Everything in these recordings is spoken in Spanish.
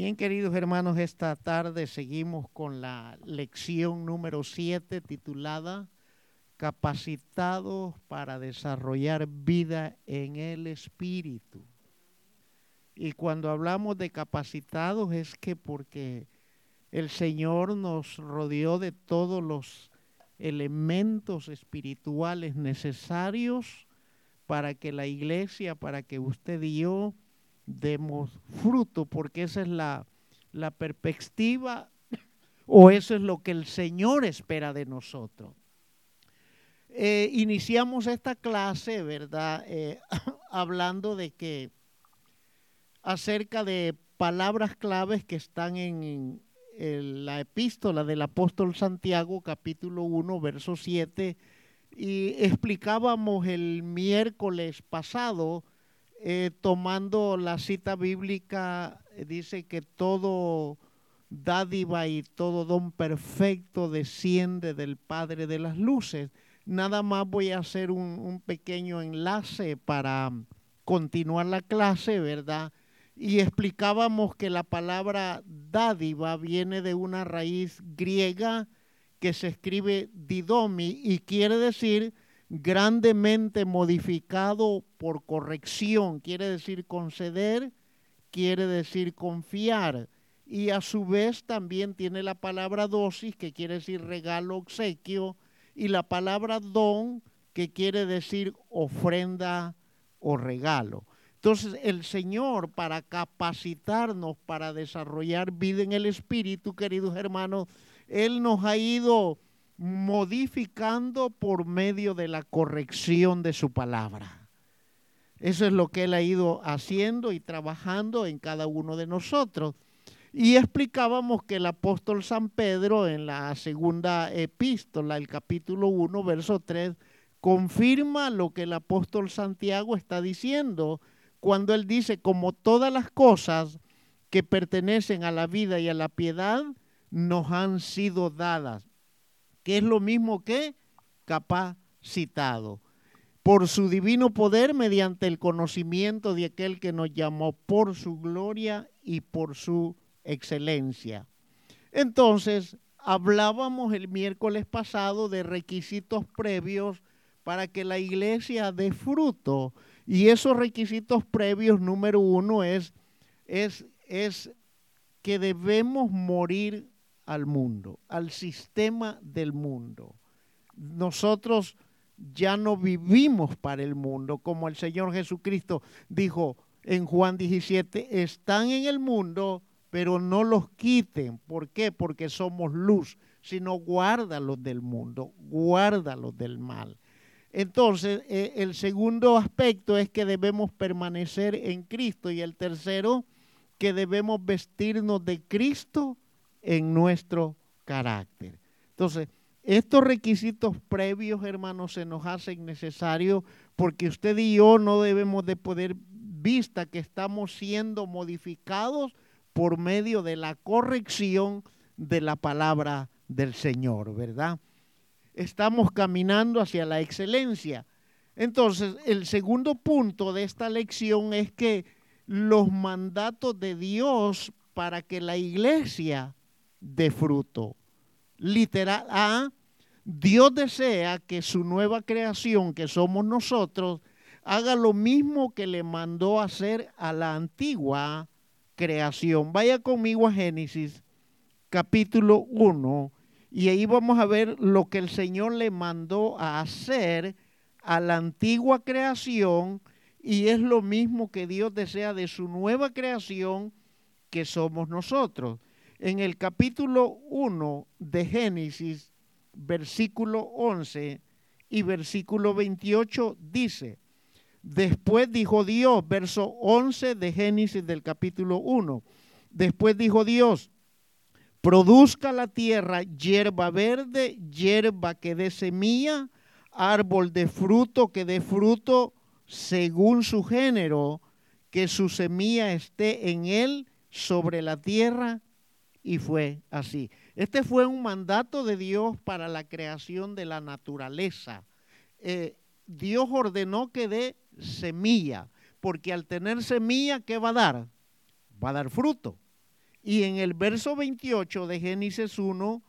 Bien, queridos hermanos, esta tarde seguimos con la lección número 7 titulada Capacitados para desarrollar vida en el Espíritu. Y cuando hablamos de capacitados es que porque el Señor nos rodeó de todos los elementos espirituales necesarios para que la iglesia, para que usted y yo demos fruto, porque esa es la, la perspectiva o eso es lo que el Señor espera de nosotros. Eh, iniciamos esta clase, ¿verdad? Eh, hablando de que acerca de palabras claves que están en, en, la epístola del apóstol Santiago, capítulo 1, verso 7, y explicábamos el miércoles pasado eh, tomando la cita bíblica, eh, dice que todo dádiva y todo don perfecto desciende del Padre de las Luces. Nada más voy a hacer un, un pequeño enlace para continuar la clase, ¿verdad? Y explicábamos que la palabra dádiva viene de una raíz griega que se escribe didomi y quiere decir grandemente modificado por corrección, quiere decir conceder, quiere decir confiar. Y a su vez también tiene la palabra dosis, que quiere decir regalo, obsequio, y la palabra don, que quiere decir ofrenda o regalo. Entonces el Señor, para capacitarnos, para desarrollar vida en el Espíritu, queridos hermanos, Él nos ha ido modificando por medio de la corrección de su palabra. Eso es lo que Él ha ido haciendo y trabajando en cada uno de nosotros. Y explicábamos que el apóstol San Pedro en la segunda epístola, el capítulo 1, verso 3, confirma lo que el apóstol Santiago está diciendo cuando él dice, como todas las cosas que pertenecen a la vida y a la piedad, nos han sido dadas que es lo mismo que capacitado por su divino poder mediante el conocimiento de aquel que nos llamó por su gloria y por su excelencia. Entonces, hablábamos el miércoles pasado de requisitos previos para que la iglesia dé fruto. Y esos requisitos previos, número uno, es, es, es que debemos morir al mundo, al sistema del mundo. Nosotros ya no vivimos para el mundo, como el Señor Jesucristo dijo en Juan 17, están en el mundo, pero no los quiten. ¿Por qué? Porque somos luz, sino guárdalos del mundo, guárdalos del mal. Entonces, eh, el segundo aspecto es que debemos permanecer en Cristo y el tercero, que debemos vestirnos de Cristo en nuestro carácter. Entonces, estos requisitos previos, hermanos, se nos hacen necesarios porque usted y yo no debemos de poder vista que estamos siendo modificados por medio de la corrección de la palabra del Señor, ¿verdad? Estamos caminando hacia la excelencia. Entonces, el segundo punto de esta lección es que los mandatos de Dios para que la iglesia de fruto. Literal A, Dios desea que su nueva creación, que somos nosotros, haga lo mismo que le mandó hacer a la antigua creación. Vaya conmigo a Génesis capítulo 1 y ahí vamos a ver lo que el Señor le mandó a hacer a la antigua creación y es lo mismo que Dios desea de su nueva creación que somos nosotros en el capítulo 1 de Génesis, versículo 11 y versículo 28 dice, después dijo Dios, verso 11 de Génesis del capítulo 1, después dijo Dios, produzca la tierra hierba verde, hierba que dé semilla, árbol de fruto que dé fruto según su género, que su semilla esté en él sobre la tierra y fue así. Este fue un mandato de Dios para la creación de la naturaleza. Eh, Dios ordenó que dé semilla, porque al tener semilla, ¿qué va a dar? Va a dar fruto. Y en el verso 28 de Génesis 1,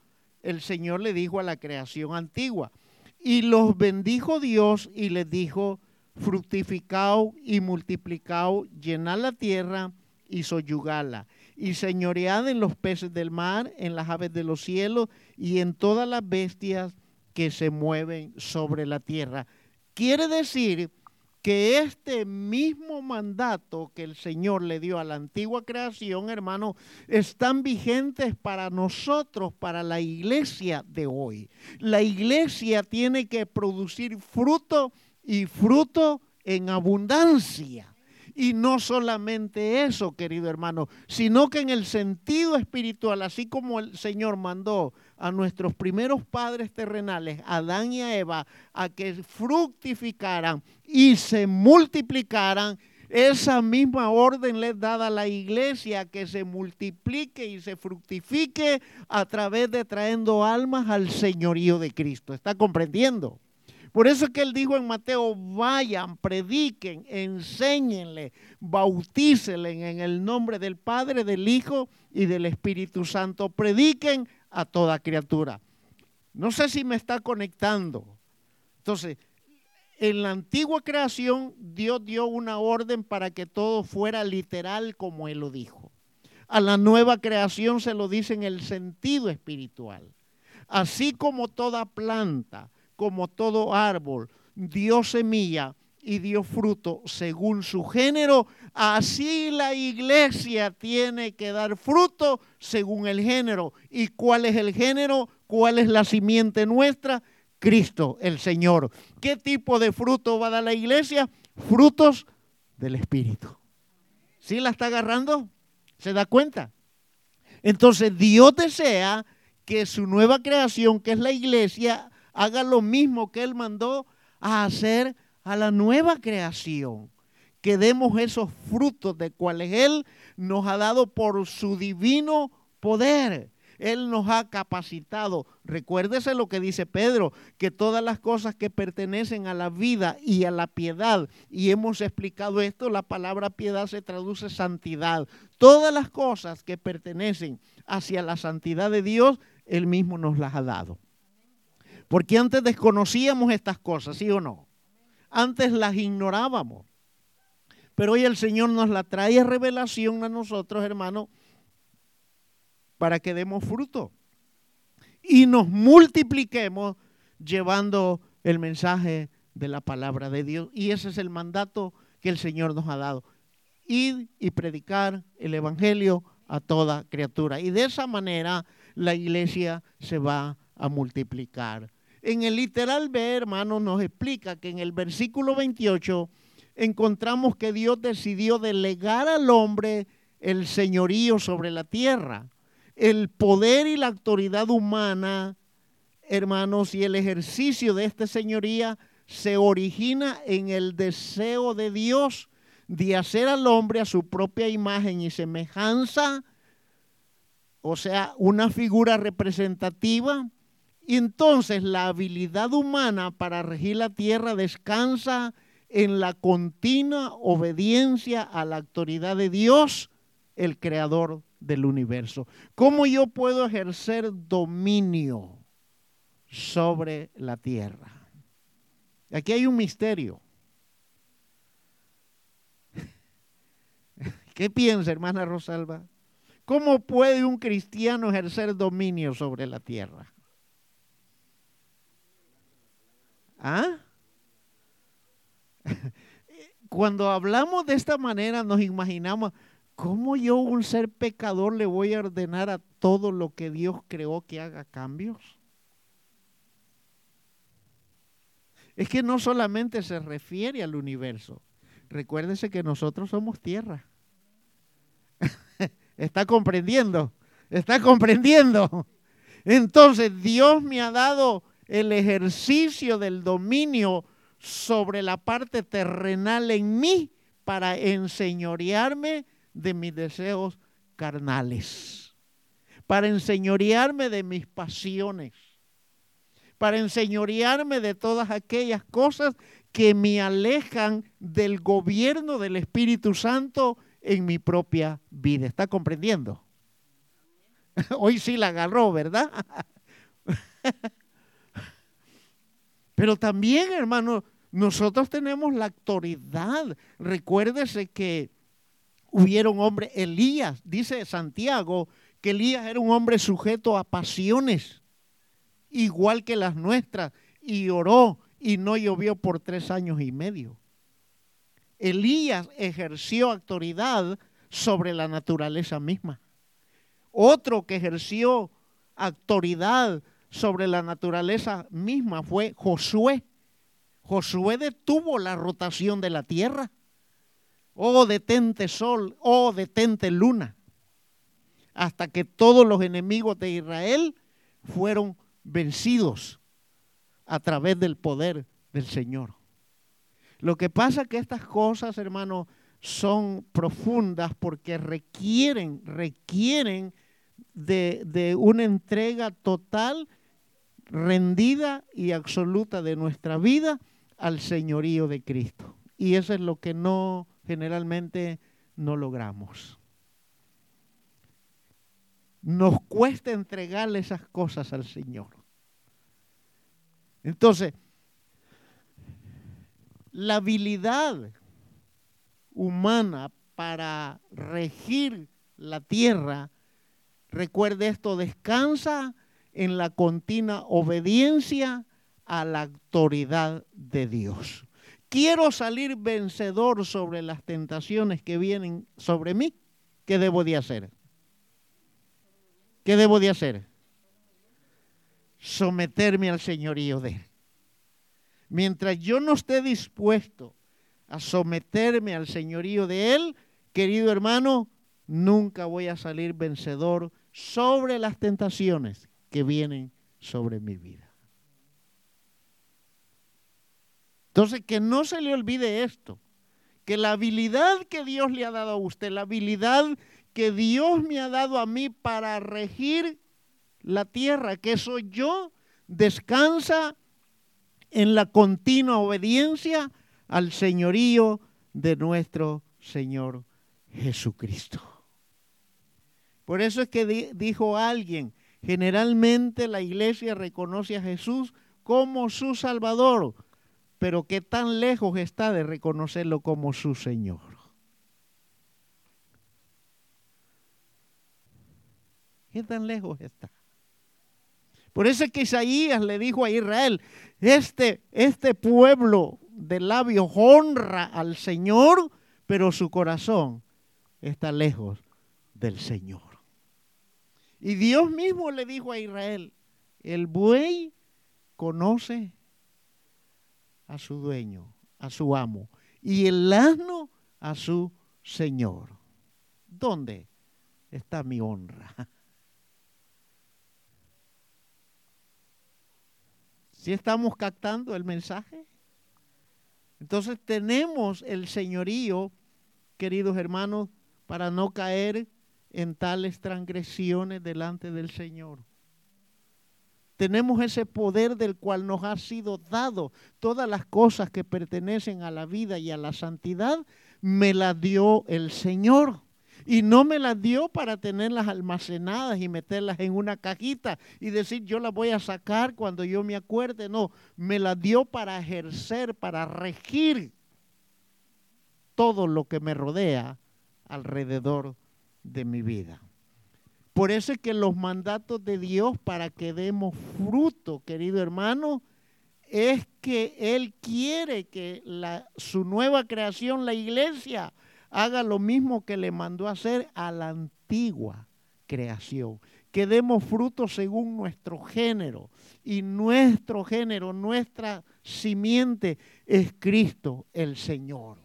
el Señor le dijo a la creación antigua, y los bendijo Dios y les dijo, fructificado y multiplicado, llenad la tierra y soyugala, y señoread en los peces del mar, en las aves de los cielos y en todas las bestias que se mueven sobre la tierra. Quiere decir que este mismo mandato que el Señor le dio a la antigua creación, hermano, están vigentes para nosotros, para la iglesia de hoy. La iglesia tiene que producir fruto y fruto en abundancia. Y no solamente eso, querido hermano, sino que en el sentido espiritual, así como el Señor mandó a nuestros primeros padres terrenales, Adán y a Eva, a que fructificaran y se multiplicaran, esa misma orden les dada a la iglesia que se multiplique y se fructifique a través de trayendo almas al señorío de Cristo. ¿Está comprendiendo? Por eso es que él dijo en Mateo, vayan, prediquen, enséñenle, bautícenle en el nombre del Padre, del Hijo y del Espíritu Santo. Prediquen a toda criatura. No sé si me está conectando. Entonces, en la antigua creación, Dios dio una orden para que todo fuera literal como Él lo dijo. A la nueva creación se lo dice en el sentido espiritual. Así como toda planta, como todo árbol, dio semilla y dio fruto según su género, así la iglesia tiene que dar fruto según el género. ¿Y cuál es el género? ¿Cuál es la simiente nuestra? Cristo, el Señor. ¿Qué tipo de fruto va a dar la iglesia? Frutos del Espíritu. ¿Sí la está agarrando? ¿Se da cuenta? Entonces Dios desea que su nueva creación, que es la iglesia, haga lo mismo que Él mandó a hacer a la nueva creación. Que demos esos frutos de cuales Él nos ha dado por su divino poder. Él nos ha capacitado. Recuérdese lo que dice Pedro, que todas las cosas que pertenecen a la vida y a la piedad, y hemos explicado esto, la palabra piedad se traduce santidad. Todas las cosas que pertenecen hacia la santidad de Dios, Él mismo nos las ha dado. Porque antes desconocíamos estas cosas, ¿sí o no? Antes las ignorábamos. Pero hoy el Señor nos la trae revelación a nosotros, hermanos, para que demos fruto y nos multipliquemos llevando el mensaje de la palabra de Dios. Y ese es el mandato que el Señor nos ha dado. Ir y predicar el Evangelio a toda criatura. Y de esa manera la iglesia se va a multiplicar. En el literal B, hermano, nos explica que en el versículo 28 encontramos que Dios decidió delegar al hombre el señorío sobre la tierra. El poder y la autoridad humana, hermanos, y el ejercicio de esta señoría se origina en el deseo de Dios de hacer al hombre a su propia imagen y semejanza, o sea, una figura representativa y entonces la habilidad humana para regir la tierra descansa en la continua obediencia a la autoridad de Dios, el creador del universo. ¿Cómo yo puedo ejercer dominio sobre la tierra? Aquí hay un misterio. ¿Qué piensa, hermana Rosalba? ¿Cómo puede un cristiano ejercer dominio sobre la tierra? ¿Ah? Cuando hablamos de esta manera nos imaginamos, ¿cómo yo, un ser pecador, le voy a ordenar a todo lo que Dios creó que haga cambios? Es que no solamente se refiere al universo. Recuérdese que nosotros somos tierra. ¿Está comprendiendo? ¿Está comprendiendo? Entonces Dios me ha dado el ejercicio del dominio sobre la parte terrenal en mí para enseñorearme de mis deseos carnales, para enseñorearme de mis pasiones, para enseñorearme de todas aquellas cosas que me alejan del gobierno del Espíritu Santo en mi propia vida. ¿Está comprendiendo? Hoy sí la agarró, ¿verdad? Pero también, hermano, nosotros tenemos la autoridad. Recuérdese que hubieron hombres, Elías, dice Santiago, que Elías era un hombre sujeto a pasiones, igual que las nuestras, y oró y no llovió por tres años y medio. Elías ejerció autoridad sobre la naturaleza misma. Otro que ejerció autoridad sobre la naturaleza misma fue Josué. Josué detuvo la rotación de la tierra. Oh, detente sol, oh, detente luna. Hasta que todos los enemigos de Israel fueron vencidos a través del poder del Señor. Lo que pasa es que estas cosas, hermano, son profundas porque requieren, requieren de, de una entrega total rendida y absoluta de nuestra vida al señorío de Cristo. Y eso es lo que no generalmente no logramos. Nos cuesta entregarle esas cosas al Señor. Entonces, la habilidad humana para regir la tierra, recuerde esto, descansa en la continua obediencia a la autoridad de Dios. Quiero salir vencedor sobre las tentaciones que vienen sobre mí. ¿Qué debo de hacer? ¿Qué debo de hacer? Someterme al señorío de Él. Mientras yo no esté dispuesto a someterme al señorío de Él, querido hermano, nunca voy a salir vencedor sobre las tentaciones que vienen sobre mi vida. Entonces, que no se le olvide esto, que la habilidad que Dios le ha dado a usted, la habilidad que Dios me ha dado a mí para regir la tierra, que soy yo, descansa en la continua obediencia al señorío de nuestro Señor Jesucristo. Por eso es que dijo alguien, Generalmente la iglesia reconoce a Jesús como su Salvador, pero qué tan lejos está de reconocerlo como su Señor. ¿Qué tan lejos está? Por eso es que Isaías le dijo a Israel, este, este pueblo de labios honra al Señor, pero su corazón está lejos del Señor. Y Dios mismo le dijo a Israel, el buey conoce a su dueño, a su amo, y el asno a su señor. ¿Dónde está mi honra? ¿Sí estamos captando el mensaje? Entonces tenemos el señorío, queridos hermanos, para no caer en tales transgresiones delante del Señor. Tenemos ese poder del cual nos ha sido dado. Todas las cosas que pertenecen a la vida y a la santidad me las dio el Señor. Y no me las dio para tenerlas almacenadas y meterlas en una cajita y decir yo las voy a sacar cuando yo me acuerde. No, me las dio para ejercer, para regir todo lo que me rodea alrededor de mi vida. Por eso es que los mandatos de Dios para que demos fruto, querido hermano, es que Él quiere que la, su nueva creación, la iglesia, haga lo mismo que le mandó hacer a la antigua creación. Que demos fruto según nuestro género. Y nuestro género, nuestra simiente es Cristo el Señor.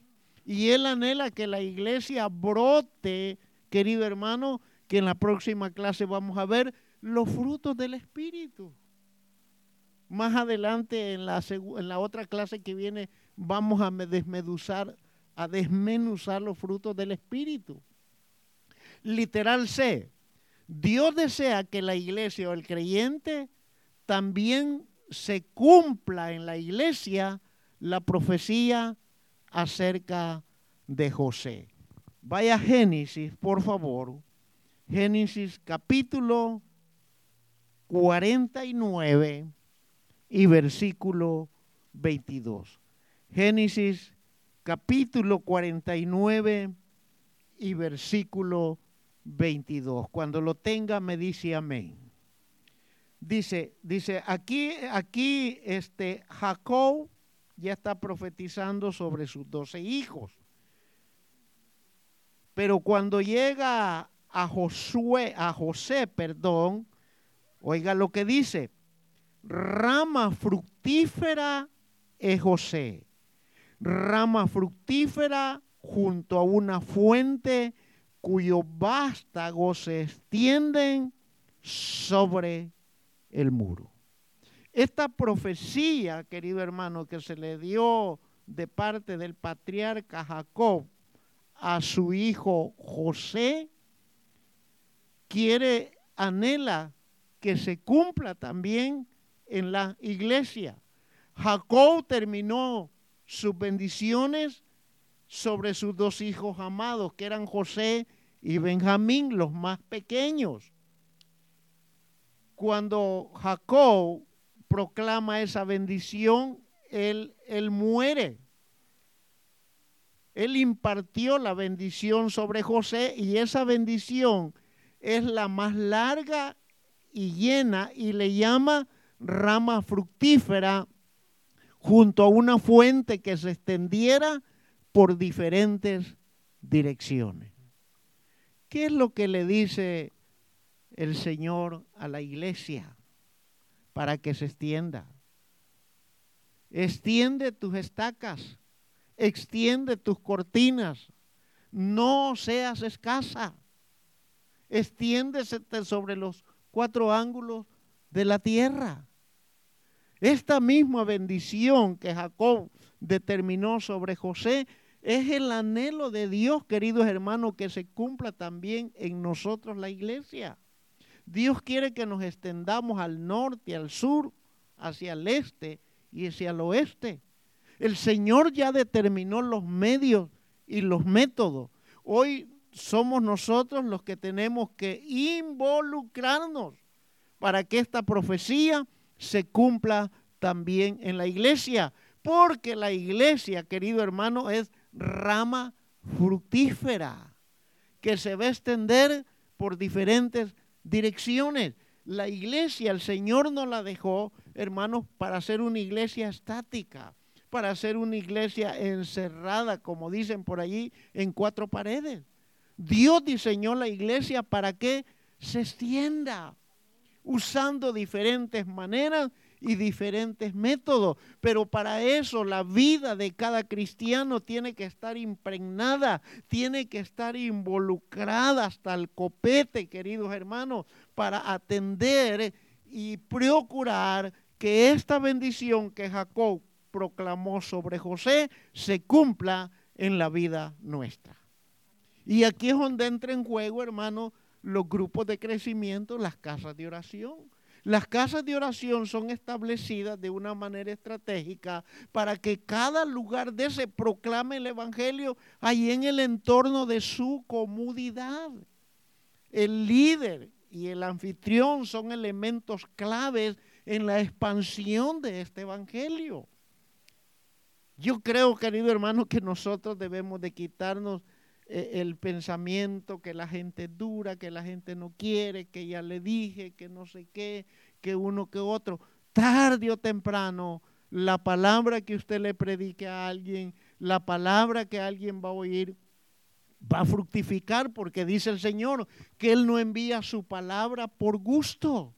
Y Él anhela que la iglesia brote querido hermano, que en la próxima clase vamos a ver los frutos del Espíritu. Más adelante en la, otra clase que viene vamos a desmeduzar, a desmenuzar los frutos del Espíritu. Literal C. Dios desea que la iglesia o el creyente también se cumpla en la iglesia la profecía acerca de José. Vaya Génesis, por favor, Génesis capítulo 49 y versículo 22. Génesis capítulo 49 y versículo 22. Cuando lo tenga me dice amén. Dice, dice, aquí, aquí este Jacob ya está profetizando sobre sus doce hijos. Pero cuando llega a Josué, a José, perdón, oiga lo que dice, rama fructífera es José, rama fructífera junto a una fuente cuyos vástagos se extienden sobre el muro. Esta profecía, querido hermano, que se le dio de parte del patriarca Jacob a su hijo José, quiere, anhela que se cumpla también en la iglesia. Jacob terminó sus bendiciones sobre sus dos hijos amados, que eran José y Benjamín, los más pequeños. Cuando Jacob proclama esa bendición, él, él muere. Él impartió la bendición sobre José y esa bendición es la más larga y llena y le llama rama fructífera junto a una fuente que se extendiera por diferentes direcciones. ¿Qué es lo que le dice el Señor a la iglesia para que se extienda? Extiende tus estacas, extiende tus cortinas, no seas escasa, extiéndese sobre los cuatro ángulos de la tierra. Esta misma bendición que Jacob determinó sobre José es el anhelo de Dios, queridos hermanos, que se cumpla también en nosotros la iglesia. Dios quiere que nos extendamos al norte, al sur, hacia el este y hacia el oeste. El Señor ya determinó los medios y los métodos. Hoy somos nosotros los que tenemos que involucrarnos para que esta profecía se cumpla también en la iglesia. Porque la iglesia, querido hermano, es rama fructífera que se va a extender por diferentes direcciones. La iglesia, el Señor nos la dejó, hermanos, para ser una iglesia estática, para ser una iglesia encerrada, como dicen por allí, en cuatro paredes. Dios diseñó la iglesia para que se extienda, usando diferentes maneras y diferentes métodos, pero para eso la vida de cada cristiano tiene que estar impregnada, tiene que estar involucrada hasta el copete, queridos hermanos, para atender y procurar que esta bendición que Jacob proclamó sobre José se cumpla en la vida nuestra. Y aquí es donde entra en juego, hermano, los grupos de crecimiento, las casas de oración. Las casas de oración son establecidas de una manera estratégica para que cada lugar de ese proclame el Evangelio ahí en el entorno de su comunidad. El líder y el anfitrión son elementos claves en la expansión de este Evangelio. Yo creo, querido hermano, que nosotros debemos de quitarnos eh, el pensamiento que la gente dura, que la gente no quiere, que ya le dije, que no sé qué, que uno que otro. Tarde o temprano, la palabra que usted le predique a alguien, la palabra que alguien va a oír, va a fructificar porque dice el Señor que Él no envía su palabra por gusto.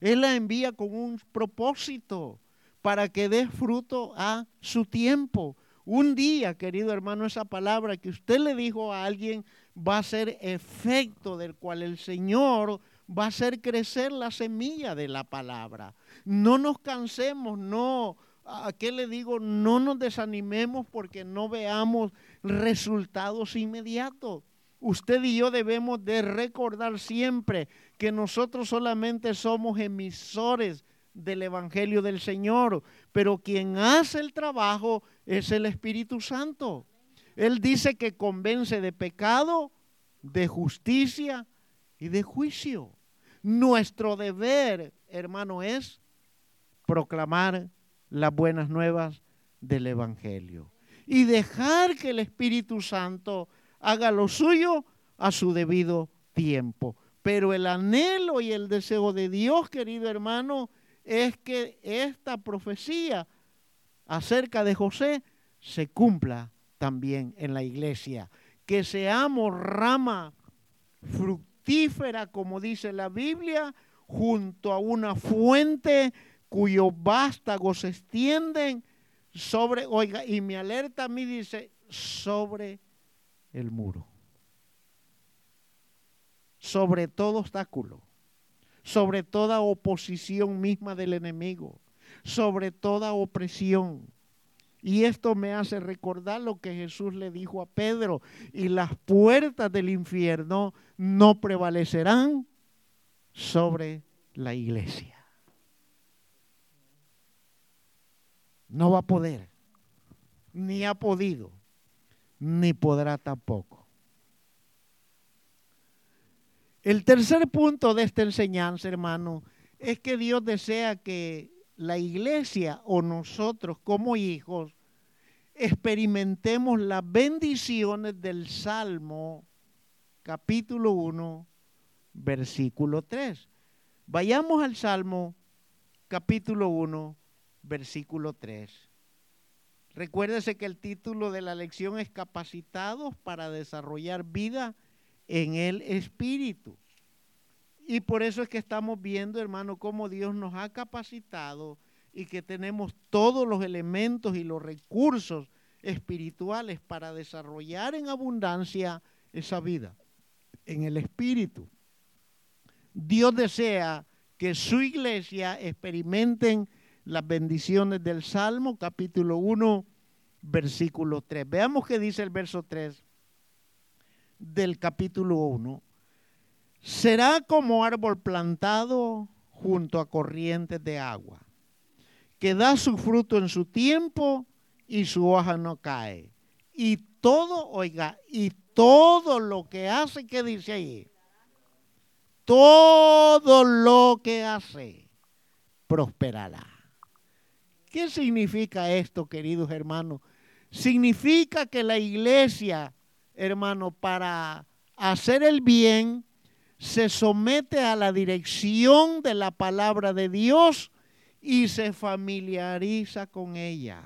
Él la envía con un propósito para que dé fruto a su tiempo. Un día, querido hermano, esa palabra que usted le dijo a alguien va a ser efecto del cual el Señor va a hacer crecer la semilla de la palabra. No nos cansemos, no, ¿a qué le digo? No nos desanimemos porque no veamos resultados inmediatos. Usted y yo debemos de recordar siempre que nosotros solamente somos emisores del Evangelio del Señor, pero quien hace el trabajo es el Espíritu Santo. Él dice que convence de pecado, de justicia y de juicio. Nuestro deber, hermano, es proclamar las buenas nuevas del Evangelio y dejar que el Espíritu Santo haga lo suyo a su debido tiempo. Pero el anhelo y el deseo de Dios, querido hermano, es que esta profecía acerca de José se cumpla también en la iglesia. Que seamos rama fructífera, como dice la Biblia, junto a una fuente cuyos vástagos se extienden sobre, oiga, y mi alerta a mí dice, sobre el muro. Sobre todo obstáculo, sobre toda oposición misma del enemigo, sobre toda opresión. Y esto me hace recordar lo que Jesús le dijo a Pedro, y las puertas del infierno no prevalecerán sobre la iglesia. No va a poder, ni ha podido, ni podrá tampoco. El tercer punto de esta enseñanza, hermano, es que Dios desea que la iglesia o nosotros como hijos experimentemos las bendiciones del Salmo capítulo 1, versículo 3. Vayamos al Salmo capítulo 1, versículo 3. Recuérdese que el título de la lección es Capacitados para desarrollar vida en el Espíritu. Y por eso es que estamos viendo, hermano, cómo Dios nos ha capacitado y que tenemos todos los elementos y los recursos espirituales para desarrollar en abundancia esa vida en el Espíritu. Dios desea que su iglesia experimenten las bendiciones del Salmo, capítulo 1, versículo 3. Veamos qué dice el verso 3 del capítulo 1. Será como árbol plantado junto a corrientes de agua, que da su fruto en su tiempo y su hoja no cae. Y todo, oiga, y todo lo que hace, ¿qué dice ahí? Todo lo que hace prosperará. ¿Qué significa esto, queridos hermanos? Significa que la iglesia, hermano, para hacer el bien, se somete a la dirección de la palabra de Dios y se familiariza con ella.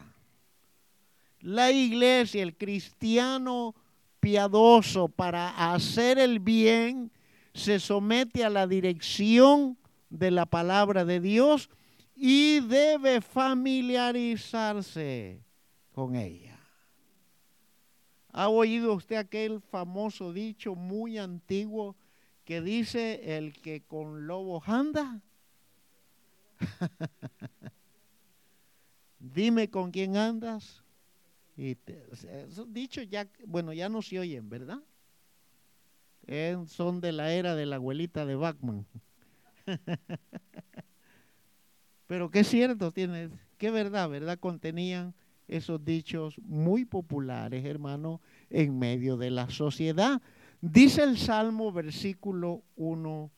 La iglesia, el cristiano piadoso para hacer el bien, se somete a la dirección de la palabra de Dios y debe familiarizarse con ella. ¿Ha oído usted aquel famoso dicho muy antiguo que dice el que con lobos anda? Dime con quién andas. Y esos dichos ya, bueno, ya no se oyen, ¿verdad? son de la era de la abuelita de Bachman. Pero qué cierto tiene, qué verdad, ¿verdad? Contenían esos dichos muy populares, hermano, en medio de la sociedad. Dice el Salmo, versículo 1,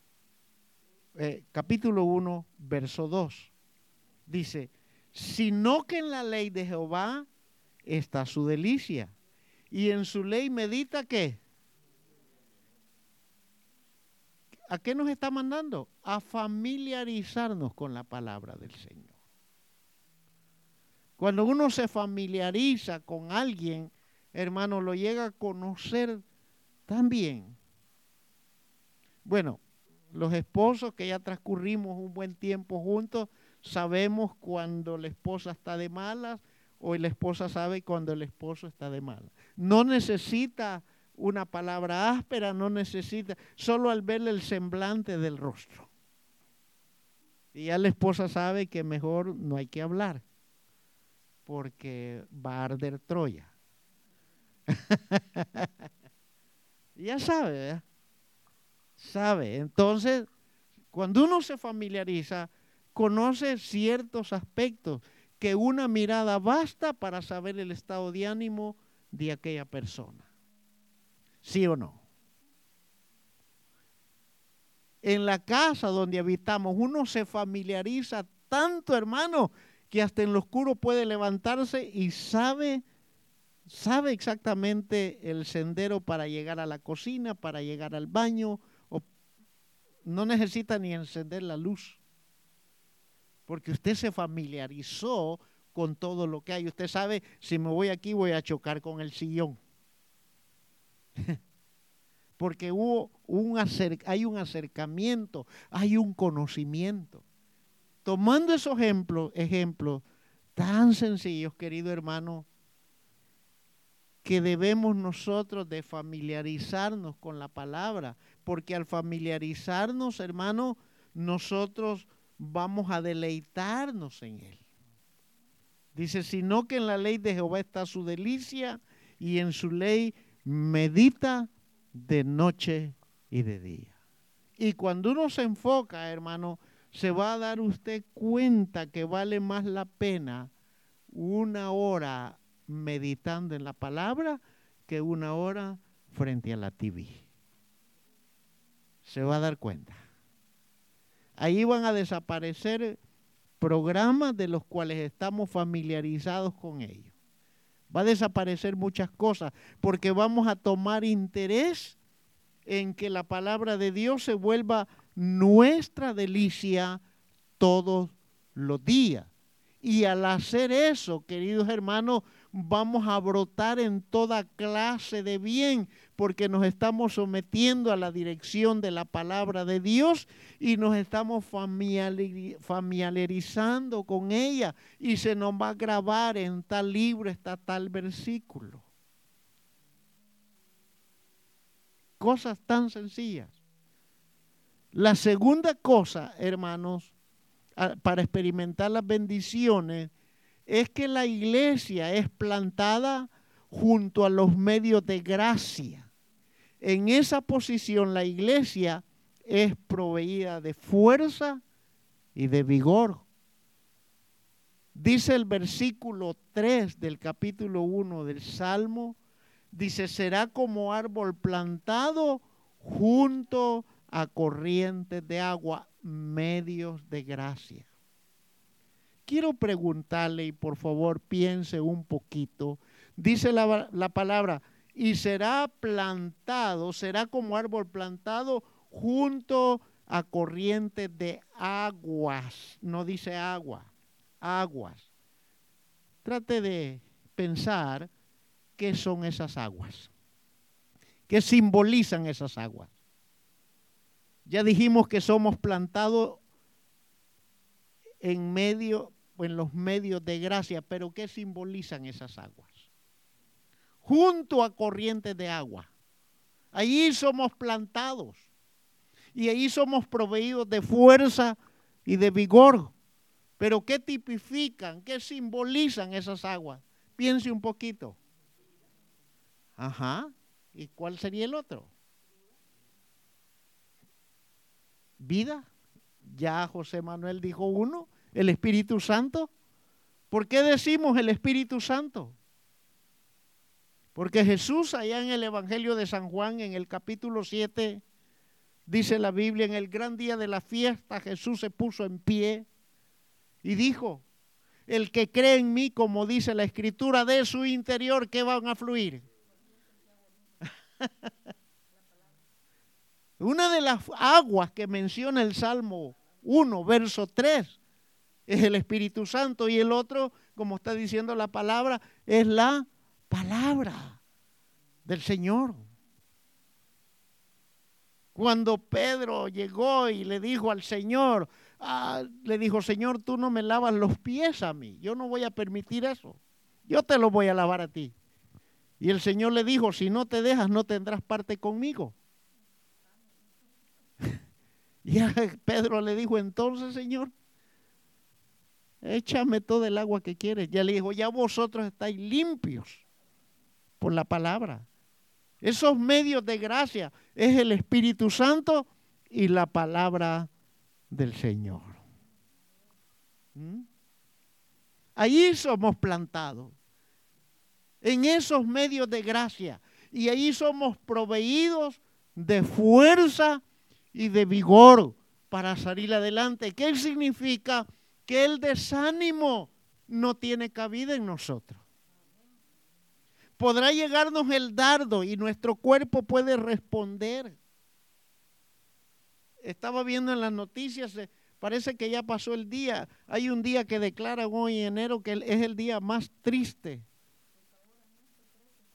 eh, capítulo 1, verso 2. Dice, sino que en la ley de Jehová está su delicia, y en su ley medita qué? ¿A qué nos está mandando? A familiarizarnos con la palabra del Señor. Cuando uno se familiariza con alguien, hermano, lo llega a conocer también. Bueno, los esposos que ya transcurrimos un buen tiempo juntos, sabemos cuando la esposa está de malas o la esposa sabe cuando el esposo está de malas. No necesita una palabra áspera, no necesita, solo al verle el semblante del rostro. Y ya la esposa sabe que mejor no hay que hablar, porque va a arder Troya. ya sabe, ¿verdad? Sabe. Entonces, cuando uno se familiariza, conoce ciertos aspectos que una mirada basta para saber el estado de ánimo de aquella persona. ¿Sí o no? en la casa donde habitamos. Uno se familiariza tanto, hermano, que hasta en lo oscuro puede levantarse y sabe, sabe exactamente el sendero para llegar a la cocina, para llegar al baño, o no necesita ni encender la luz, porque usted se familiarizó con todo lo que hay. Usted sabe, si me voy aquí voy a chocar con el sillón. porque hubo un hay un acercamiento, hay un conocimiento. Tomando esos ejemplos, ejemplos tan sencillos, querido hermano, que debemos nosotros de familiarizarnos con la palabra, porque al familiarizarnos, hermano, nosotros vamos a deleitarnos en él. Dice, sino que en la ley de Jehová está su delicia y en su ley medita de noche y de día. Y cuando uno se enfoca, hermano, se va a dar usted cuenta que vale más la pena una hora meditando en la palabra que una hora frente a la TV. Se va a dar cuenta. Ahí van a desaparecer programas de los cuales estamos familiarizados con ellos. Va a desaparecer muchas cosas porque vamos a tomar interés en que la palabra de Dios se vuelva nuestra delicia todos los días. Y al hacer eso, queridos hermanos, vamos a brotar en toda clase de bien, porque nos estamos sometiendo a la dirección de la palabra de Dios y nos estamos familiarizando con ella y se nos va a grabar en tal libro, está tal versículo. Cosas tan sencillas. La segunda cosa, hermanos, para experimentar las bendiciones, es que la iglesia es plantada junto a los medios de gracia. En esa posición la iglesia es proveída de fuerza y de vigor. Dice el versículo 3 del capítulo 1 del Salmo, dice, será como árbol plantado junto a corrientes de agua, medios de gracia. Quiero preguntarle y por favor piense un poquito. Dice la, la palabra, y será plantado, será como árbol plantado junto a corrientes de aguas. No dice agua, aguas. Trate de pensar qué son esas aguas, qué simbolizan esas aguas. Ya dijimos que somos plantados en medio en los medios de gracia, pero ¿qué simbolizan esas aguas? Junto a corrientes de agua. Allí somos plantados y ahí somos proveídos de fuerza y de vigor. Pero ¿qué tipifican? ¿Qué simbolizan esas aguas? Piense un poquito. Ajá. ¿Y cuál sería el otro? Vida. Ya José Manuel dijo uno el Espíritu Santo. ¿Por qué decimos el Espíritu Santo? Porque Jesús allá en el Evangelio de San Juan, en el capítulo 7, dice la Biblia, en el gran día de la fiesta Jesús se puso en pie y dijo, el que cree en mí, como dice la escritura, de su interior, ¿qué van a fluir? Una de las aguas que menciona el Salmo 1, verso 3, es el Espíritu Santo y el otro, como está diciendo la palabra, es la palabra del Señor. Cuando Pedro llegó y le dijo al Señor, ah, le dijo, Señor, tú no me lavas los pies a mí, yo no voy a permitir eso, yo te los voy a lavar a ti. Y el Señor le dijo, si no te dejas, no tendrás parte conmigo. Y Pedro le dijo, entonces, Señor, échame todo el agua que quieres. Ya le dijo, ya vosotros estáis limpios por la palabra. Esos medios de gracia es el Espíritu Santo y la palabra del Señor. ¿Mm? Allí somos plantados, en esos medios de gracia, y ahí somos proveídos de fuerza y de vigor para salir adelante. ¿Qué significa? Que el desánimo no tiene cabida en nosotros. Podrá llegarnos el dardo y nuestro cuerpo puede responder. Estaba viendo en las noticias, eh, parece que ya pasó el día. Hay un día que declaran hoy en enero que es el día más triste.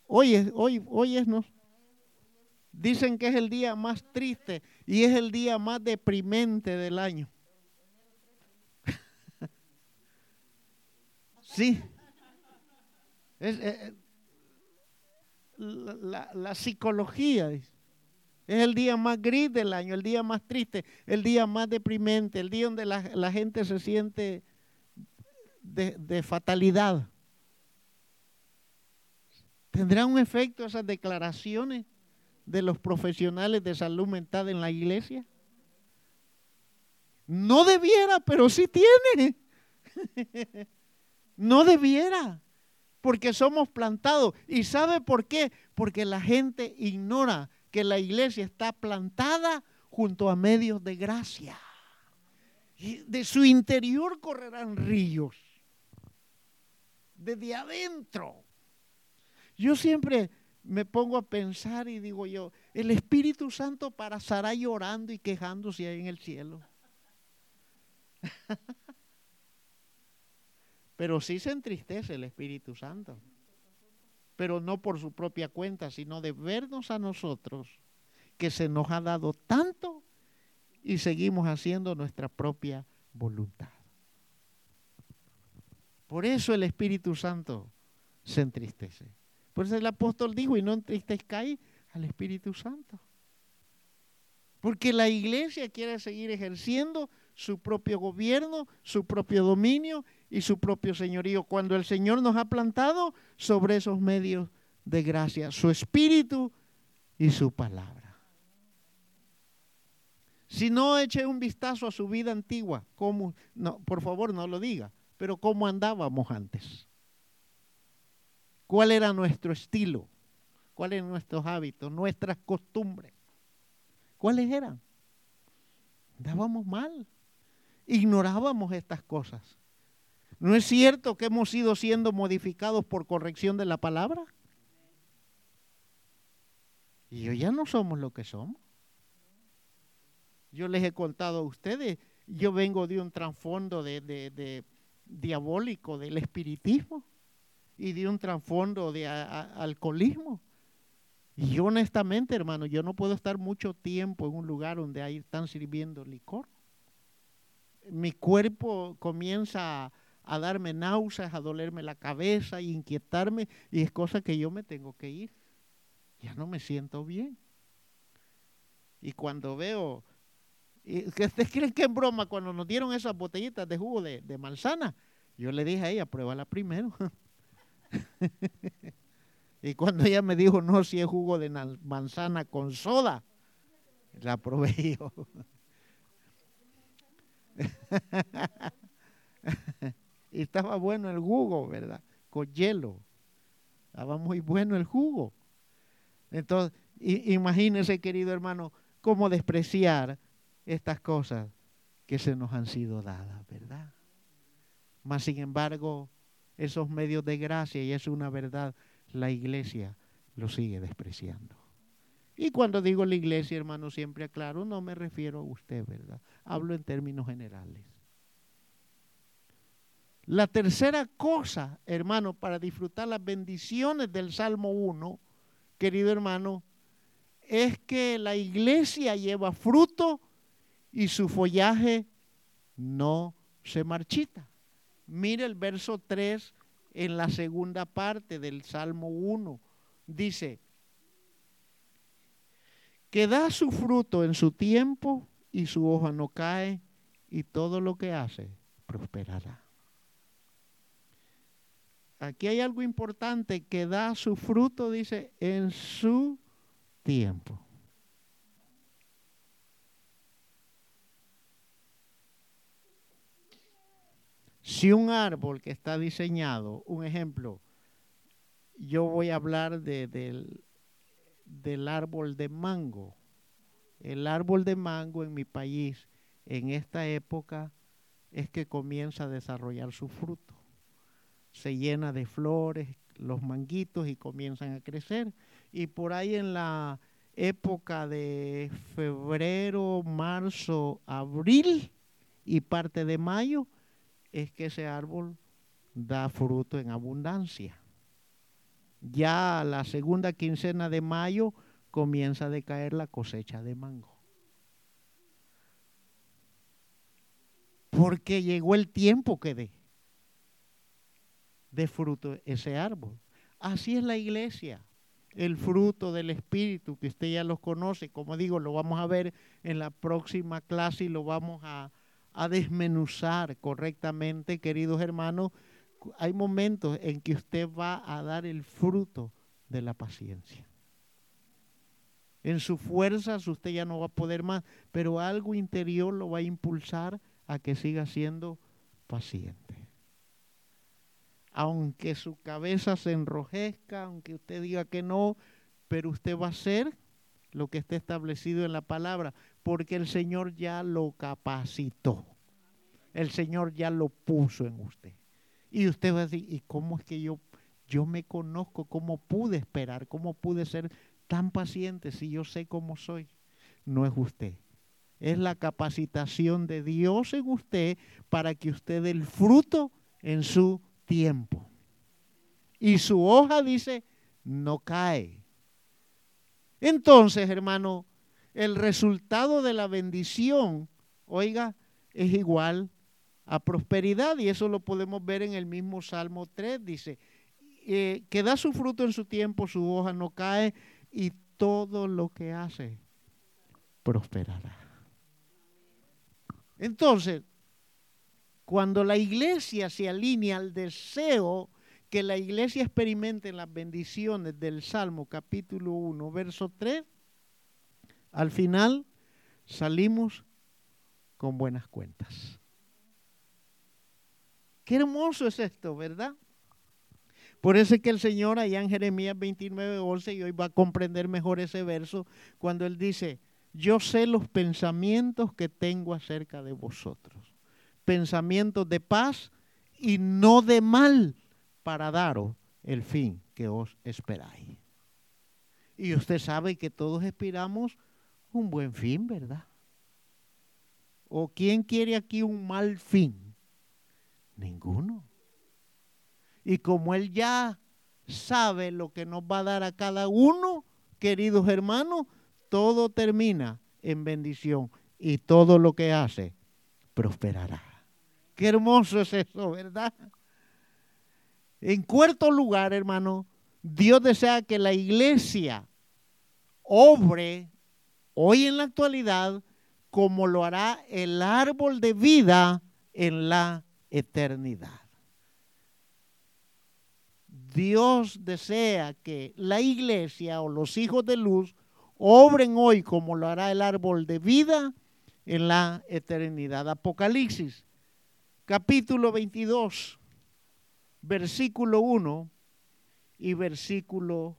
Hoy es, hoy, hoy es, no. Dicen que es el día más triste y es el día más deprimente del año. sí. Es, eh, eh, la, psicología es el día más gris del año, el día más triste, el día más deprimente, el día donde la, gente se siente de, de fatalidad. ¿Tendrá un efecto esas declaraciones de los profesionales de salud mental en la iglesia? No debiera, pero sí tiene. no debiera porque somos plantados. ¿Y sabe por qué? Porque la gente ignora que la iglesia está plantada junto a medios de gracia. Y de su interior correrán ríos. Desde adentro. Yo siempre me pongo a pensar y digo yo, el Espíritu Santo pasará llorando y quejándose ahí en el cielo. Pero sí se entristece el Espíritu Santo. Pero no por su propia cuenta, sino de vernos a nosotros que se nos ha dado tanto y seguimos haciendo nuestra propia voluntad. Por eso el Espíritu Santo se entristece. Por eso el apóstol dijo, y no entristezcáis al Espíritu Santo. Porque la iglesia quiere seguir ejerciendo su propio gobierno, su propio dominio y su propio señorío. Cuando el Señor nos ha plantado sobre esos medios de gracia, su espíritu y su palabra. Si no eche un vistazo a su vida antigua, ¿cómo? No, por favor no lo diga, pero ¿cómo andábamos antes? ¿Cuál era nuestro estilo? ¿Cuáles eran nuestros hábitos, nuestras costumbres? ¿Cuáles eran? Andábamos mal ignorábamos estas cosas. ¿No es cierto que hemos ido siendo modificados por corrección de la palabra? Y yo ya no somos lo que somos. Yo les he contado a ustedes, yo vengo de un trasfondo de, diabólico del espiritismo y de un trasfondo de alcoholismo. Y yo honestamente, hermano, yo no puedo estar mucho tiempo en un lugar donde ahí están sirviendo licor mi cuerpo comienza a, darme náuseas, a dolerme la cabeza, a inquietarme, y es cosa que yo me tengo que ir. Ya no me siento bien. Y cuando veo, ¿ustedes creen que en broma cuando nos dieron esas botellitas de jugo de, de manzana? Yo le dije a ella, pruébala primero. y cuando ella me dijo, no, si es jugo de manzana con soda, la probé yo. y estaba bueno el jugo, ¿verdad? Con hielo. Estaba muy bueno el jugo. Entonces, imagínese, querido hermano, cómo despreciar estas cosas que se nos han sido dadas, ¿verdad? Mas, sin embargo, esos medios de gracia, y es una verdad, la iglesia lo sigue despreciando. Y cuando digo la iglesia, hermano, siempre aclaro, no me refiero a usted, ¿verdad? Hablo en términos generales. La tercera cosa, hermano, para disfrutar las bendiciones del Salmo 1, querido hermano, es que la iglesia lleva fruto y su follaje no se marchita. Mire el verso 3 en la segunda parte del Salmo 1. Dice, que da su fruto en su tiempo y su hoja no cae y todo lo que hace prosperará. Aquí hay algo importante que da su fruto, dice, en su tiempo. Si un árbol que está diseñado, un ejemplo, yo voy a hablar de, del del árbol de mango. el árbol de mango en mi país en esta época es que comienza a desarrollar su fruto. Se llena de flores, los manguitos y comienzan a crecer. Y por ahí en la época de febrero, marzo, abril y parte de mayo es que ese árbol da fruto en abundancia. Ya la segunda quincena de mayo comienza a decaer la cosecha de mango. Porque llegó el tiempo que dé de fruto ese árbol. Así es la iglesia. El fruto del Espíritu, que usted ya los conoce, como digo, lo vamos a ver en la próxima clase y lo vamos a, a desmenuzar correctamente, queridos hermanos. Hay momentos en que usted va a dar el fruto de la paciencia. En sus fuerzas usted ya no va a poder más, pero algo interior lo va a impulsar a que siga siendo paciente. Aunque su cabeza se enrojezca, aunque usted diga que no, pero usted va a hacer lo que está establecido en la palabra, porque el Señor ya lo capacitó. El Señor ya lo puso en usted. Y usted va a decir, ¿y cómo es que yo, yo me conozco? ¿Cómo pude esperar? ¿Cómo pude ser tan paciente si yo sé cómo soy? No es usted, es la capacitación de Dios en usted para que usted dé el fruto en su tiempo. Y su hoja dice, no cae. Entonces, hermano, el resultado de la bendición, oiga, es igual a prosperidad y eso lo podemos ver en el mismo Salmo 3, dice, eh, que da su fruto en su tiempo, su hoja no cae y todo lo que hace prosperará. Entonces, cuando la iglesia se alinea al deseo que la iglesia experimente las bendiciones del Salmo capítulo 1, verso 3, al final salimos con buenas cuentas. Qué hermoso es esto, ¿verdad? Por eso es que el Señor allá en Jeremías 29, 11, y hoy va a comprender mejor ese verso, cuando Él dice, yo sé los pensamientos que tengo acerca de vosotros. Pensamientos de paz y no de mal para daros el fin que os esperáis. Y usted sabe que todos esperamos un buen fin, ¿verdad? ¿O quién quiere aquí un mal fin? Ninguno. Y como Él ya sabe lo que nos va a dar a cada uno, queridos hermanos, todo termina en bendición y todo lo que hace prosperará. Qué hermoso es eso, ¿verdad? En cuarto lugar, hermano, Dios desea que la iglesia obre hoy en la actualidad como lo hará el árbol de vida en la eternidad. Dios desea que la iglesia o los hijos de luz obren hoy como lo hará el árbol de vida en la eternidad. Apocalipsis, capítulo 22, versículo 1 y versículo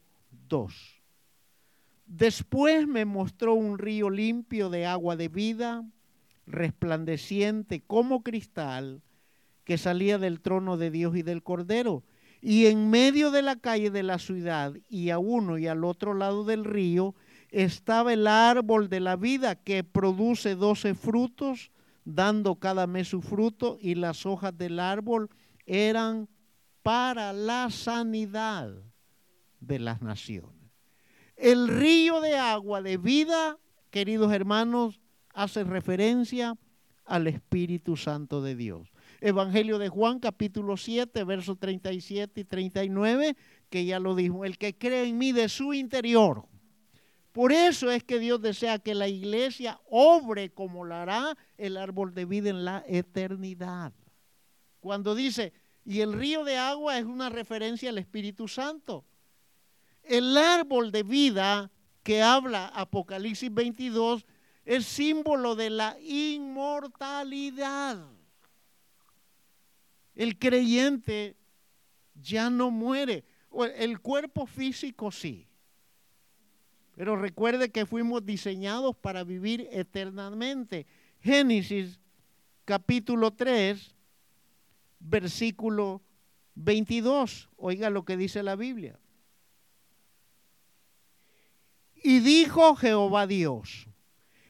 2. Después me mostró un río limpio de agua de vida, resplandeciente como cristal, que salía del trono de Dios y del Cordero. Y en medio de la calle de la ciudad y a uno y al otro lado del río estaba el árbol de la vida que produce doce frutos, dando cada mes su fruto, y las hojas del árbol eran para la sanidad de las naciones. El río de agua de vida, queridos hermanos, hace referencia al Espíritu Santo de Dios. Evangelio de Juan, capítulo 7, versos 37 y 39, que ya lo dijo, el que cree en mí de su interior por eso es que Dios desea que la iglesia obre como lo hará el árbol de vida en la eternidad. Cuando dice, y el río de agua es una referencia al Espíritu Santo. El árbol de vida que habla Apocalipsis 22 es símbolo de la inmortalidad. El creyente ya no muere. El cuerpo físico sí Pero recuerde que fuimos diseñados para vivir eternamente. Génesis capítulo 3, versículo 22. Oiga lo que dice la Biblia. Y dijo Jehová Dios,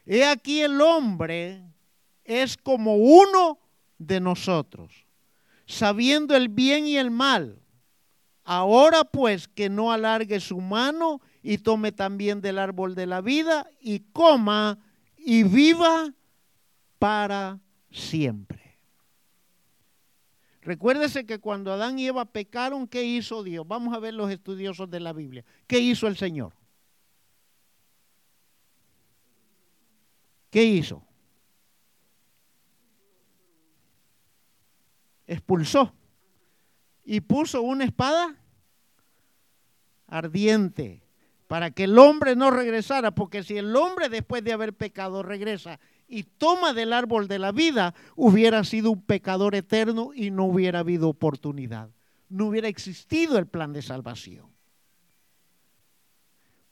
he aquí el hombre es como uno de nosotros, sabiendo el bien y el mal. Ahora pues que no alargue su mano y tome también del árbol de la vida y coma y viva para siempre. Recuérdese que cuando Adán y Eva pecaron, ¿qué hizo Dios? Vamos a ver los estudiosos de la Biblia. ¿Qué hizo el Señor? ¿Qué hizo? Expulsó y puso una espada ardiente para que el hombre no regresara, porque si el hombre después de haber pecado regresa y toma del árbol de la vida, hubiera sido un pecador eterno y no hubiera habido oportunidad. No hubiera existido el plan de salvación.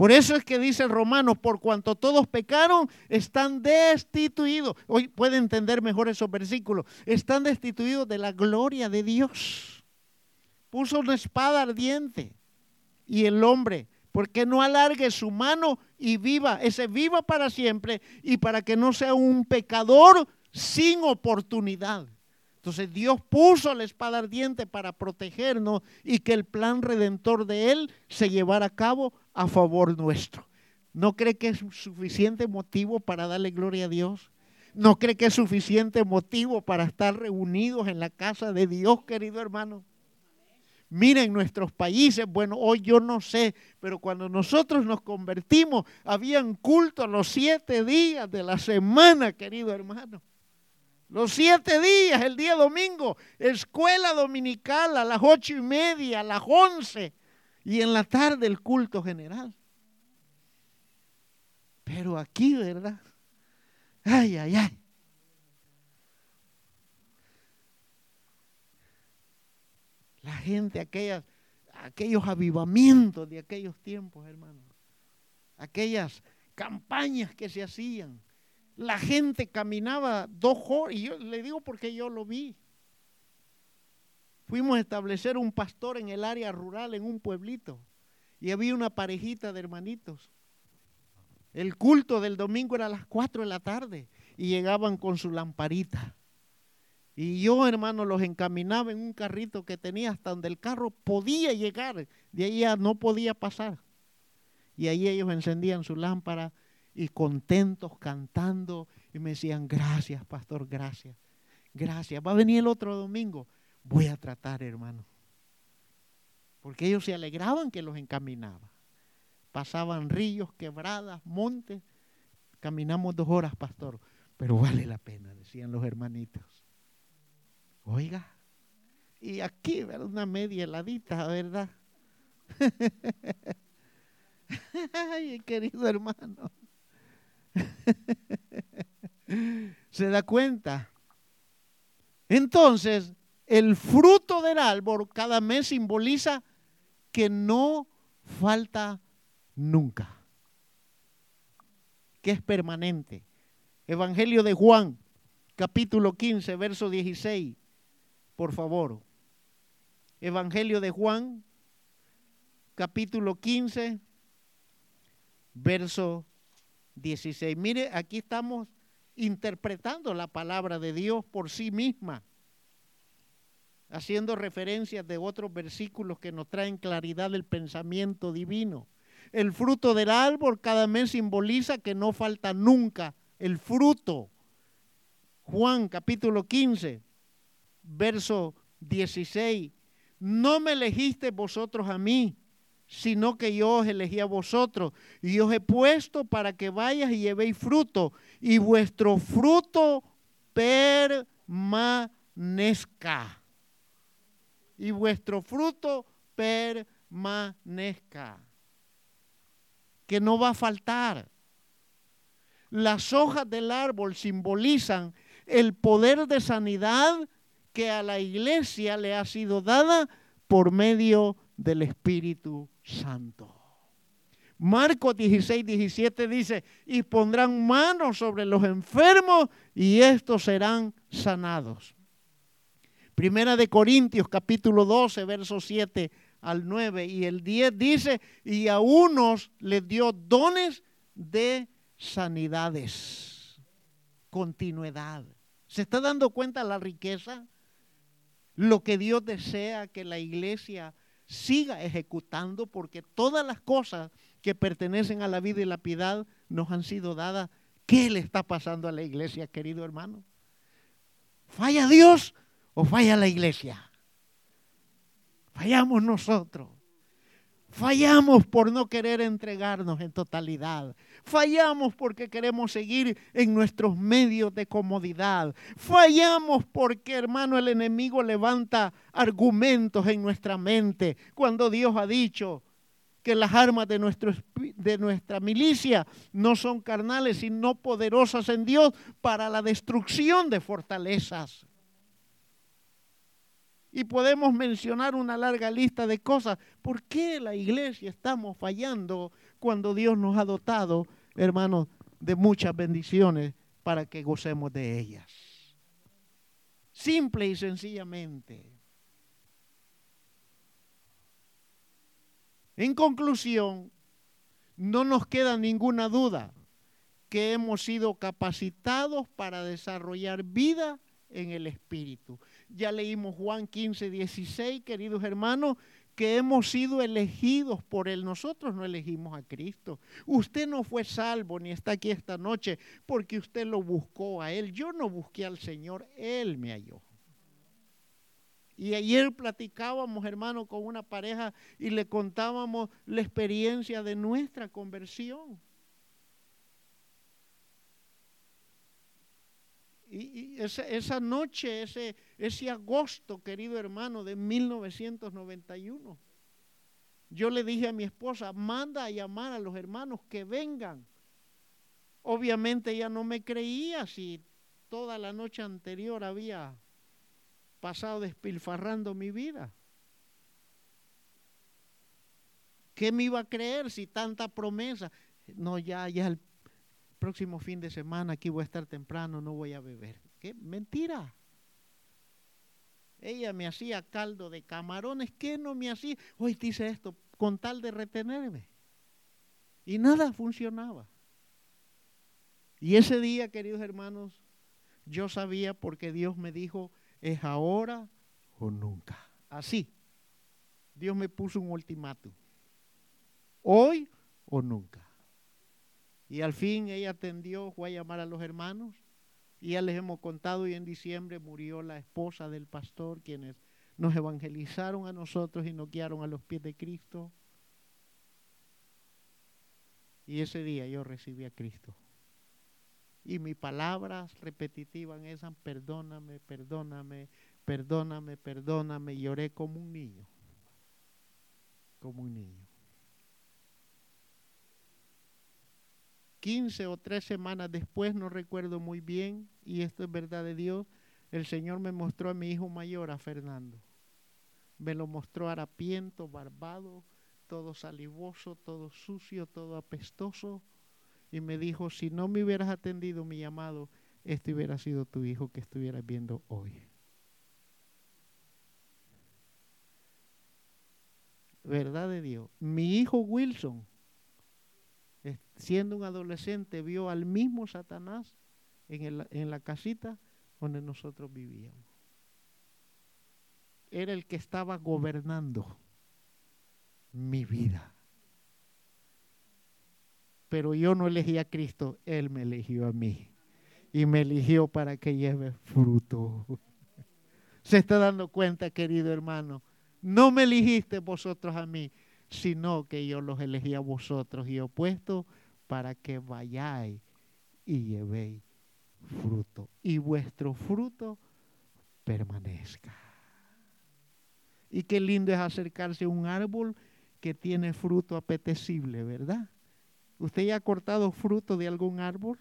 Por eso es que dice el romano, por cuanto todos pecaron, están destituidos. Hoy puede entender mejor esos versículos. Están destituidos de la gloria de Dios. Puso una espada ardiente y el hombre, porque no alargue su mano y viva, ese viva para siempre y para que no sea un pecador sin oportunidad. Entonces Dios puso la espada ardiente para protegernos y que el plan redentor de Él se llevara a cabo a favor nuestro. ¿No cree que es suficiente motivo para darle gloria a Dios? ¿No cree que es suficiente motivo para estar reunidos en la casa de Dios, querido hermano? Miren nuestros países, bueno, hoy yo no sé, pero cuando nosotros nos convertimos, habían culto los siete días de la semana, querido hermano. Los siete días, el día domingo, escuela dominical a las ocho y media, a las once, y en la tarde el culto general. Pero aquí, ¿verdad? Ay, ay, ay. La gente, aquellas, aquellos avivamientos de aquellos tiempos, hermano. Aquellas campañas que se hacían la gente caminaba dos horas, y yo le digo porque yo lo vi. Fuimos a establecer un pastor en el área rural, en un pueblito, y había una parejita de hermanitos. El culto del domingo era a las 4 de la tarde y llegaban con su lamparita. Y yo, hermano, los encaminaba en un carrito que tenía hasta donde el carro podía llegar, de ahí ya no podía pasar. Y ahí ellos encendían su lámpara y contentos cantando y me decían, gracias, pastor, gracias, gracias. Va a venir el otro domingo. Voy a tratar, hermano. Porque ellos se alegraban que los encaminaba. Pasaban ríos, quebradas, montes. Caminamos dos horas, pastor, pero vale la pena, decían los hermanitos. Oiga, y aquí, ¿verdad? Una media heladita, ¿verdad? Ay, querido hermano. ¿Se da cuenta? Entonces, el fruto del árbol cada mes simboliza que no falta nunca, que es permanente. Evangelio de Juan, capítulo 15, verso 16, por favor. Evangelio de Juan, capítulo 15, verso 16. Mire, aquí estamos interpretando la palabra de Dios por sí misma, haciendo referencias de otros versículos que nos traen claridad del pensamiento divino. El fruto del árbol cada mes simboliza que no falta nunca el fruto. Juan capítulo 15, verso 16. No me elegiste vosotros a mí, sino que yo os elegí a vosotros y os he puesto para que vayas y llevéis fruto y vuestro fruto permanezca. Y vuestro fruto permanezca. Que no va a faltar. Las hojas del árbol simbolizan el poder de sanidad que a la iglesia le ha sido dada por medio del Espíritu Santo. Marcos 16, 17 dice, y pondrán manos sobre los enfermos y estos serán sanados. Primera de Corintios capítulo 12, versos 7 al 9 y el 10 dice, y a unos les dio dones de sanidades, continuidad. ¿Se está dando cuenta la riqueza? Lo que Dios desea que la iglesia siga ejecutando porque todas las cosas que pertenecen a la vida y la piedad nos han sido dadas. ¿Qué le está pasando a la iglesia, querido hermano? ¿Falla Dios o falla la iglesia? Fallamos nosotros. Fallamos por no querer entregarnos en totalidad. Fallamos porque queremos seguir en nuestros medios de comodidad. Fallamos porque, hermano, el enemigo levanta argumentos en nuestra mente cuando Dios ha dicho, que las armas de, nuestro, de nuestra milicia no son carnales, sino poderosas en Dios para la destrucción de fortalezas. Y podemos mencionar una larga lista de cosas. ¿Por qué la iglesia estamos fallando cuando Dios nos ha dotado, hermanos, de muchas bendiciones para que gocemos de ellas? Simple y sencillamente En conclusión, no nos queda ninguna duda que hemos sido capacitados para desarrollar vida en el Espíritu. Ya leímos Juan 15, 16, queridos hermanos, que hemos sido elegidos por Él. Nosotros no elegimos a Cristo. Usted no fue salvo ni está aquí esta noche porque usted lo buscó a Él. Yo no busqué al Señor, Él me halló. Y ayer platicábamos, hermano, con una pareja y le contábamos la experiencia de nuestra conversión. Y, esa, noche, ese, ese agosto, querido hermano, de 1991, yo le dije a mi esposa, manda a llamar a los hermanos que vengan. Obviamente ella no me creía si toda la noche anterior había pasado despilfarrando mi vida. ¿Qué me iba a creer si tanta promesa? No, ya, ya el próximo fin de semana aquí voy a estar temprano, no voy a beber. ¿Qué? Mentira. Ella me hacía caldo de camarones. ¿Qué no me hacía? Hoy dice esto con tal de retenerme. Y nada funcionaba. Y ese día, queridos hermanos, yo sabía porque Dios me dijo, es ahora o nunca. Así. Dios me puso un ultimátum. Hoy o nunca. Y al fin ella atendió, fue a llamar a los hermanos. Y ya les hemos contado y en diciembre murió la esposa del pastor, quienes nos evangelizaron a nosotros y nos guiaron a los pies de Cristo. Y ese día yo recibí a Cristo. Y mis palabras repetitivas esas, perdóname, perdóname, perdóname, perdóname. Lloré como un niño. Como un niño. 15 o tres semanas después, no recuerdo muy bien, y esto es verdad de Dios, el Señor me mostró a mi hijo mayor, a Fernando. Me lo mostró harapiento, barbado, todo salivoso, todo sucio, todo apestoso y me dijo, si no me hubieras atendido mi llamado, este hubiera sido tu hijo que estuvieras viendo hoy. Verdad de Dios. Mi hijo Wilson, siendo un adolescente, vio al mismo Satanás en, en la casita donde nosotros vivíamos. Era el que estaba gobernando mi vida. Pero yo no elegí a Cristo, Él me eligió a mí. Y me eligió para que lleve fruto. Se está dando cuenta, querido hermano. No me eligiste vosotros a mí, sino que yo los elegí a vosotros y opuesto para que vayáis y llevéis fruto. Y vuestro fruto permanezca. Y qué lindo es acercarse a un árbol que tiene fruto apetecible, ¿verdad? ¿Usted ya ha cortado fruto de algún árbol?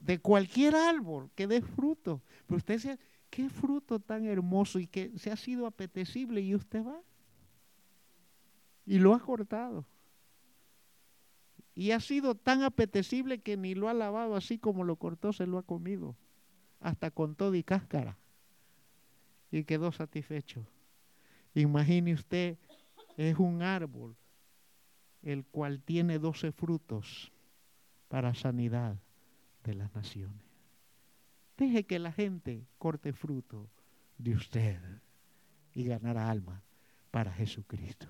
De cualquier árbol que dé fruto. Pero usted dice, qué fruto tan hermoso y que se ha sido apetecible y usted va. Y lo ha cortado. Y ha sido tan apetecible que ni lo ha lavado así como lo cortó, se lo ha comido. Hasta con todo y cáscara. Y quedó satisfecho. Imagine usted, es un árbol el cual tiene doce frutos para sanidad de las naciones. Deje que la gente corte fruto de usted y ganará alma para Jesucristo.